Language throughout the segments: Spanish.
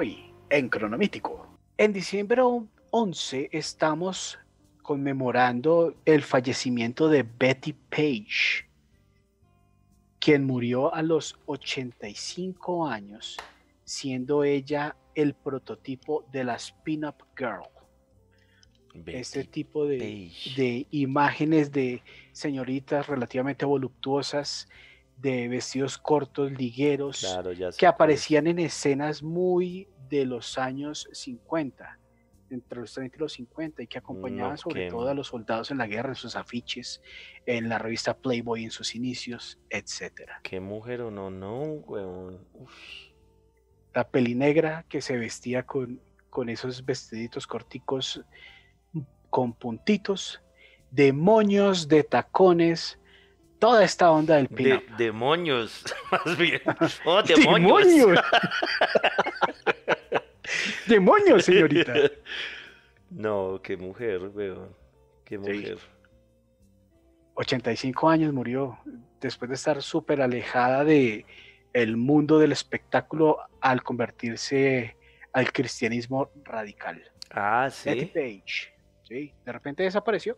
Hoy, en Cronomítico. En diciembre 11 estamos conmemorando el fallecimiento de Betty Page, quien murió a los 85 años, siendo ella el prototipo de la spin-up girl. este tipo de, de, imágenes de señoritas relativamente voluptuosas, de vestidos cortos, ligueros, que aparecían en escenas muy de los años 50 entre los 30 y los 50 y que acompañaban sobre todo a los soldados en la guerra en sus afiches, en la revista Playboy en sus inicios, etcétera. Qué mujer o no, no, weón. La peli negra que se vestía con, con esos vestiditos corticos con puntitos, demonios de tacones, toda esta onda del pin demonios, más bien. Oh, demonios. ¡Demonios, señorita! No, qué mujer, weón. Qué mujer. 85 años murió después de estar súper alejada de el mundo del espectáculo al convertirse al cristianismo radical. Ah, sí. Betty Page. Sí, de repente desapareció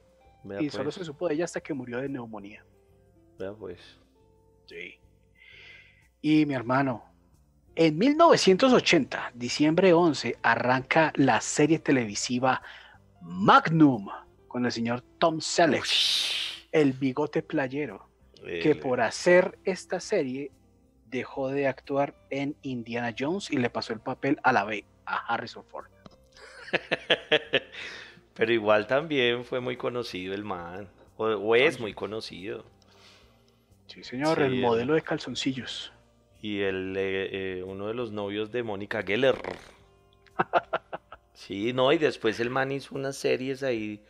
y solo pues. se supo de ella hasta que murió de neumonía. Vea pues. Sí. Y mi hermano, en 1980, diciembre 11, arranca la serie televisiva Magnum con el señor Tom Selleck, el bigote playero, que por hacer esta serie dejó de actuar en Indiana Jones y le pasó el papel a la B, a Harrison Ford. Pero igual también fue muy conocido el man, o, es muy conocido. Sí, señor, el modelo de calzoncillos y el, eh, eh, uno de los novios de Mónica Geller. Sí, no, y después el man hizo unas series ahí,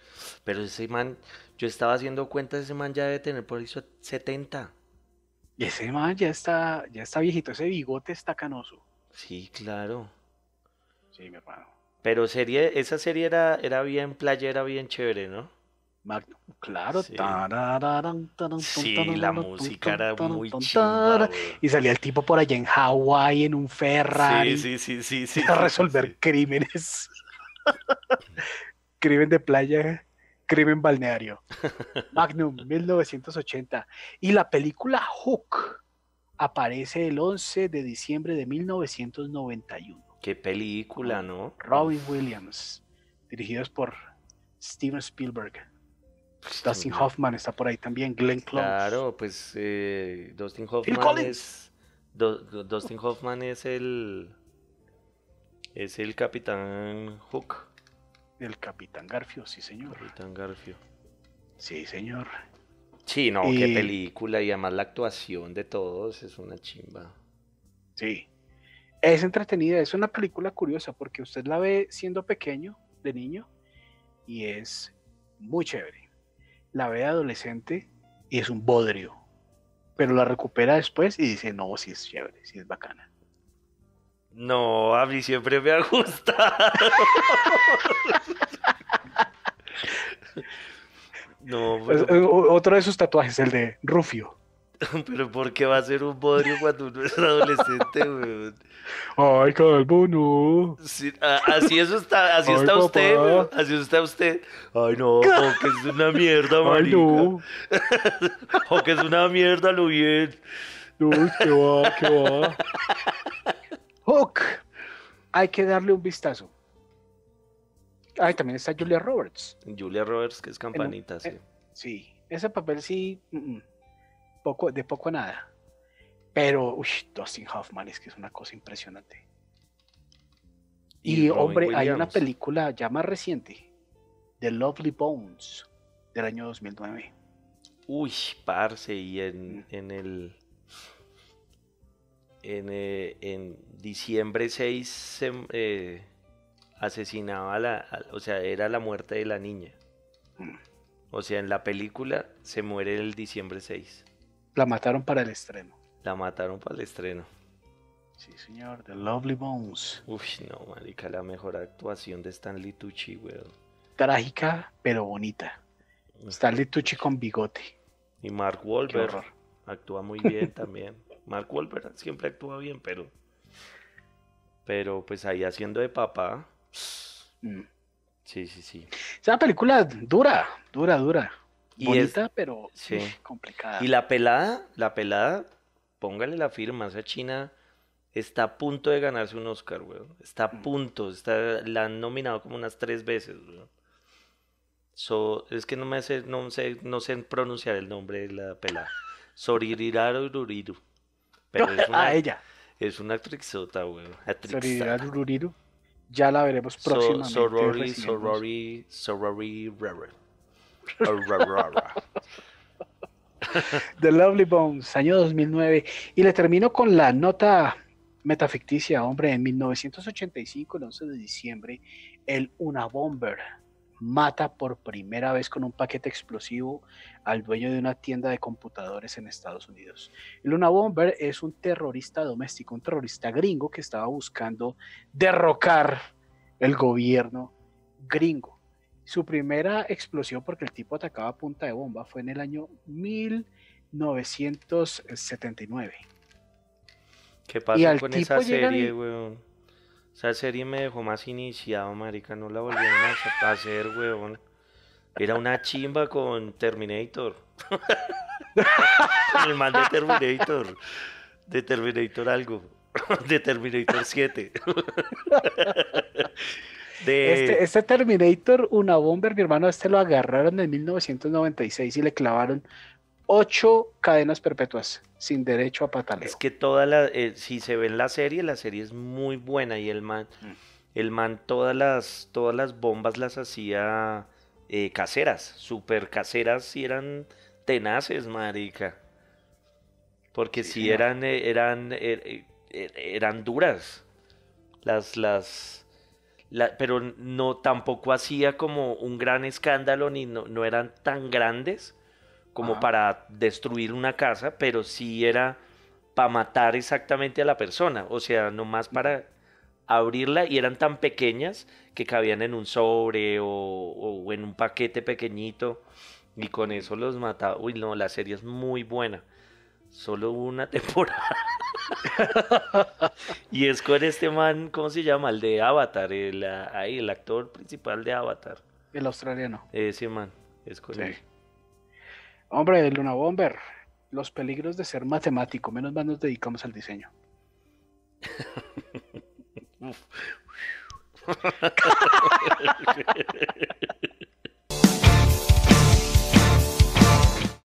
pero ese man, yo estaba haciendo cuenta, ese man ya debe tener por eso 70. Y ese man ya está, ya está viejito, ese bigote está canoso. Sí, claro. Sí, mi hermano. Pero serie, esa serie era, era bien playera, bien chévere, ¿no? Magnum, claro. Sí, la música era muy chimba, Y salía el tipo por allá en Hawái en un Ferrari. Sí, sí, sí, sí. a resolver crímenes. crimen de playa, crimen balneario. Magnum, 1980. Y la película Hook aparece el 11 de diciembre de 1991. Qué película, ¿no? Robin Williams, dirigidos por Steven Spielberg. Dustin Hoffman está por ahí también, Glenn Close. Claro, pues eh, Dustin Hoffman es Dustin Hoffman es el es el Capitán Hook. El Capitán Garfio, sí señor. Capitán Garfio. Sí señor. Sí, no, qué película y además la actuación de todos es una chimba. Sí. Es entretenida, es una película curiosa porque usted la ve siendo pequeño, de niño, y es muy chévere la ve adolescente y es un bodrio, pero la recupera después y dice, no, si es chévere, si es bacana. No, a mí siempre me ha gustado. no, pues, eh, Otro de sus tatuajes, el de Rufio. Pero ¿por qué va a ser un bodrio cuando uno es adolescente, weón? Ay, calvo, no. así eso está, así está usted, así está usted. Ay, no, que es una mierda, marica. Ay, no. o que es una mierda, lo bien. No, qué va, qué va. Hook. Hay que darle un vistazo. Ay, también está Julia Roberts. Julia Roberts, que es campanita, sí. sí, ese papel sí. Mm, mm poco, de poco a nada. Pero, uy, Dustin Hoffman es que es una cosa impresionante. Y, hombre, hay una película ya más reciente, The Lovely Bones, del año 2009. Uy, parce, y en, mm. en el. En, eh, en, diciembre 6 se eh, asesinaba a la. o sea, era la muerte de la niña. Mm. O sea, en la película se muere el diciembre 6. La mataron para el estreno. La mataron para el estreno. Sí, señor, The Lovely Bones. Uy, no, marica, la mejor actuación de Stanley Tucci, weón. Trágica, pero bonita. Stanley Tucci con bigote. Y Mark Wahlberg actúa muy bien también. Mark Wahlberg siempre actúa bien, pero Pero pues ahí haciendo de papá. Mm. Sí, sí, sí. Es una película dura, dura, dura. Y Bonita, es- pero sí. complicada. Y la pelada, la pelada, póngale la firma, esa china está a punto de ganarse un Oscar, weón. Está a Mm. punto, está, la han nominado como unas tres veces, weón. So, es que no me sé, no sé, no sé pronunciar el nombre de la pelada. Sorirarururiru. Pero es a una, ella. es una actrizota, weón. Sorirá actrizota. Rururiru. Ya la veremos So- próximamente. Sorori, recibiendo- sorori, sorori, rara. The Lovely Bones, año 2009. Y le termino con la nota metaficticia, hombre. En 1985, el 11 de diciembre, el Unabomber mata por primera vez con un paquete explosivo al dueño de una tienda de computadores en Estados Unidos. El Unabomber es un terrorista doméstico, un terrorista gringo que estaba buscando derrocar el gobierno gringo. Su primera explosión, porque el tipo atacaba a punta de bomba, fue en el año 1979. ¿Qué Y pasó con esa serie, y- weón? Esa serie me dejó más iniciado, marica. No la volvieron a hacer, weón. Era una chimba con Terminator. El man de Terminator. De Terminator algo. De Terminator 7. De... Este, este Terminator, una bomber, mi hermano, este lo agarraron en 1996 y le clavaron ocho cadenas perpetuas sin derecho a pataleo. Es que toda la, eh, si se ve en la serie, la serie es muy buena y el man, Mm. el man todas las, todas las bombas las hacía eh, caseras, super caseras y eran tenaces, marica. Porque Sí, si eran, eh, eran, eh, eran duras. Las, las, la- pero no, tampoco hacía como un gran escándalo ni no, no eran tan grandes como Ajá. para destruir una casa, pero sí era para matar exactamente a la persona, o sea, nomás para abrirla y eran tan pequeñas que cabían en un sobre o, o en un paquete pequeñito y con eso los mataba. Uy, no, la serie es muy buena. Solo una temporada. y es con este man, ¿cómo se llama? El de Avatar, el, ah, ahí, el actor principal de Avatar. El australiano. Ese man, es con Sí. él. Hombre, Luna Bomber. Los peligros de ser matemático. Menos mal nos dedicamos al diseño.